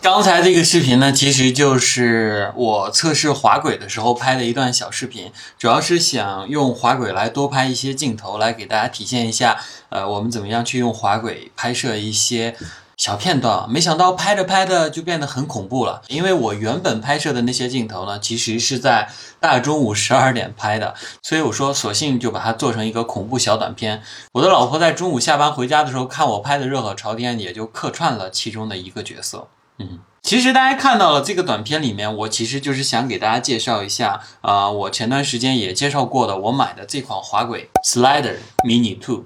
刚才这个视频呢，其实就是我测试滑轨的时候拍的一段小视频，主要是想用滑轨来多拍一些镜头，来给大家体现一下，呃，我们怎么样去用滑轨拍摄一些。小片段，没想到拍着拍着就变得很恐怖了。因为我原本拍摄的那些镜头呢，其实是在大中午十二点拍的，所以我说索性就把它做成一个恐怖小短片。我的老婆在中午下班回家的时候看我拍的热火朝天，也就客串了其中的一个角色。嗯，其实大家看到了这个短片里面，我其实就是想给大家介绍一下，啊，我前段时间也介绍过的，我买的这款滑轨 Slider Mini Two。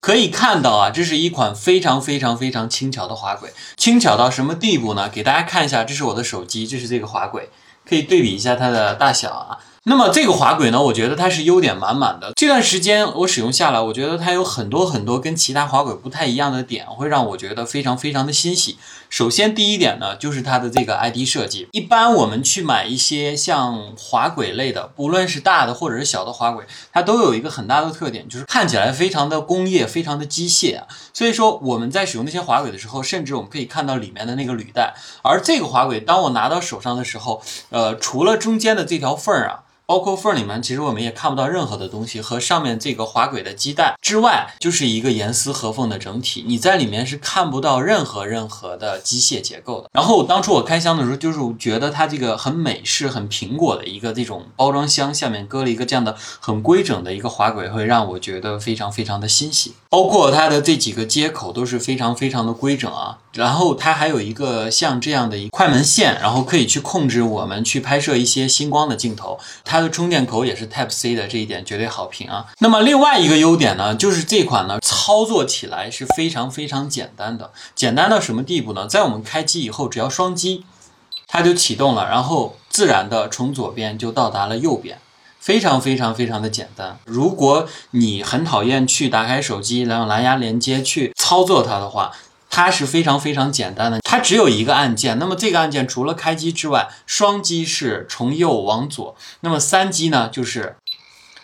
可以看到啊，这是一款非常非常非常轻巧的滑轨，轻巧到什么地步呢？给大家看一下，这是我的手机，这是这个滑轨，可以对比一下它的大小啊。那么这个滑轨呢，我觉得它是优点满满的。这段时间我使用下来，我觉得它有很多很多跟其他滑轨不太一样的点，会让我觉得非常非常的欣喜。首先第一点呢，就是它的这个 ID 设计。一般我们去买一些像滑轨类的，不论是大的或者是小的滑轨，它都有一个很大的特点，就是看起来非常的工业，非常的机械啊。所以说我们在使用那些滑轨的时候，甚至我们可以看到里面的那个履带。而这个滑轨，当我拿到手上的时候，呃，除了中间的这条缝儿啊。包括缝里面，其实我们也看不到任何的东西，和上面这个滑轨的基带之外，就是一个严丝合缝的整体。你在里面是看不到任何任何的机械结构的。然后当初我开箱的时候，就是觉得它这个很美式、很苹果的一个这种包装箱，下面搁了一个这样的很规整的一个滑轨，会让我觉得非常非常的欣喜。包括它的这几个接口都是非常非常的规整啊。然后它还有一个像这样的一快门线，然后可以去控制我们去拍摄一些星光的镜头。它它的充电口也是 Type C 的，这一点绝对好评啊。那么另外一个优点呢，就是这款呢操作起来是非常非常简单的，简单到什么地步呢？在我们开机以后，只要双击，它就启动了，然后自然的从左边就到达了右边，非常非常非常的简单。如果你很讨厌去打开手机，然后蓝牙连接去操作它的话，它是非常非常简单的，它只有一个按键。那么这个按键除了开机之外，双击是从右往左，那么三击呢就是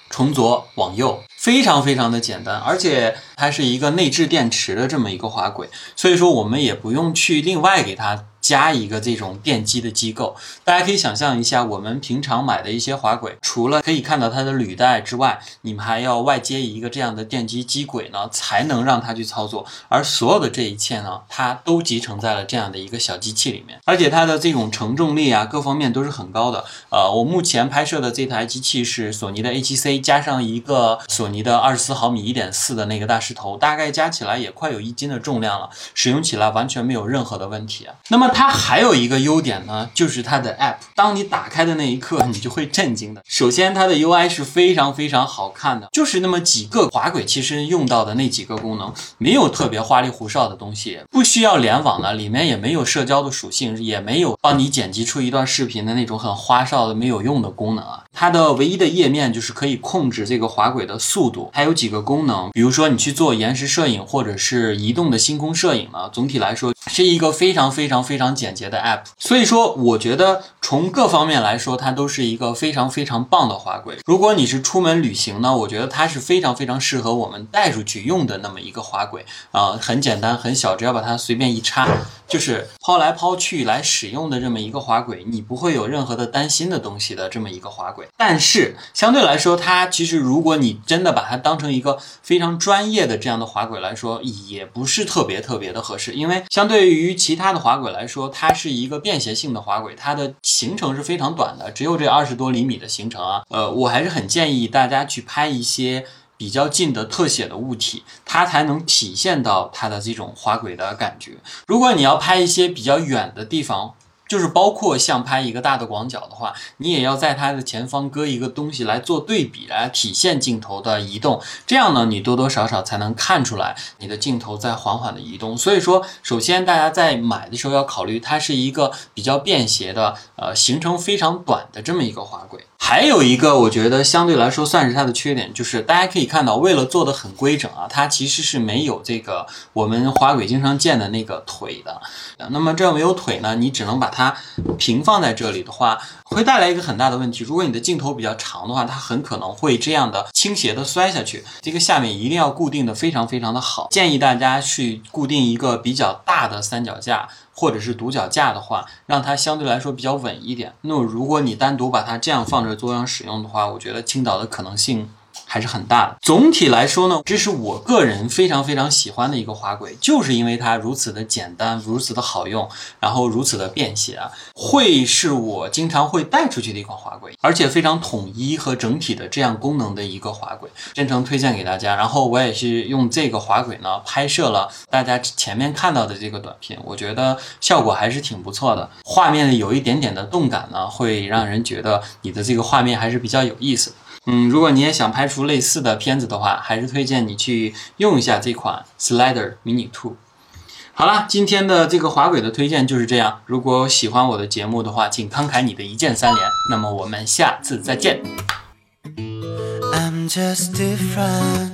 从左往右，非常非常的简单。而且它是一个内置电池的这么一个滑轨，所以说我们也不用去另外给它。加一个这种电机的机构，大家可以想象一下，我们平常买的一些滑轨，除了可以看到它的履带之外，你们还要外接一个这样的电机机轨呢，才能让它去操作。而所有的这一切呢，它都集成在了这样的一个小机器里面，而且它的这种承重力啊，各方面都是很高的。呃，我目前拍摄的这台机器是索尼的 A7C，加上一个索尼的二十四毫米一点四的那个大石头，大概加起来也快有一斤的重量了，使用起来完全没有任何的问题。那么它还有一个优点呢，就是它的 App。当你打开的那一刻，你就会震惊的。首先，它的 UI 是非常非常好看的，就是那么几个滑轨，其实用到的那几个功能，没有特别花里胡哨的东西，不需要联网的，里面也没有社交的属性，也没有帮你剪辑出一段视频的那种很花哨的没有用的功能啊。它的唯一的页面就是可以控制这个滑轨的速度，还有几个功能，比如说你去做延时摄影或者是移动的星空摄影呢。总体来说，是一个非常非常非常非常简洁的 App。所以说，我觉得从各方面来说，它都是一个非常非常棒的滑轨。如果你是出门旅行呢，我觉得它是非常非常适合我们带出去用的那么一个滑轨啊，很简单很小，只要把它随便一插，就是抛来抛去来使用的这么一个滑轨，你不会有任何的担心的东西的这么一个滑轨。但是相对来说，它其实如果你真的把它当成一个非常专业的这样的滑轨来说，也不是特别特别的合适。因为相对于其他的滑轨来说，说它是一个便携性的滑轨，它的行程是非常短的，只有这二十多厘米的行程啊。呃，我还是很建议大家去拍一些比较近的特写的物体，它才能体现到它的这种滑轨的感觉。如果你要拍一些比较远的地方，就是包括像拍一个大的广角的话，你也要在它的前方搁一个东西来做对比，来体现镜头的移动。这样呢，你多多少少才能看出来你的镜头在缓缓的移动。所以说，首先大家在买的时候要考虑，它是一个比较便携的，呃，行程非常短的这么一个滑轨。还有一个，我觉得相对来说算是它的缺点，就是大家可以看到，为了做的很规整啊，它其实是没有这个我们滑轨经常见的那个腿的。那么这没有腿呢，你只能把它平放在这里的话，会带来一个很大的问题。如果你的镜头比较长的话，它很可能会这样的倾斜的摔下去。这个下面一定要固定的非常非常的好，建议大家去固定一个比较大的三脚架。或者是独脚架的话，让它相对来说比较稳一点。那么如果你单独把它这样放着桌上使用的话，我觉得倾倒的可能性。还是很大的。总体来说呢，这是我个人非常非常喜欢的一个滑轨，就是因为它如此的简单，如此的好用，然后如此的便携啊，会是我经常会带出去的一款滑轨，而且非常统一和整体的这样功能的一个滑轨，真诚推荐给大家。然后我也是用这个滑轨呢拍摄了大家前面看到的这个短片，我觉得效果还是挺不错的。画面有一点点的动感呢，会让人觉得你的这个画面还是比较有意思的。嗯，如果你也想拍出类似的片子的话，还是推荐你去用一下这款 Slider Mini Two。好了，今天的这个滑轨的推荐就是这样。如果喜欢我的节目的话，请慷慨你的一键三连。那么我们下次再见。I'm just different.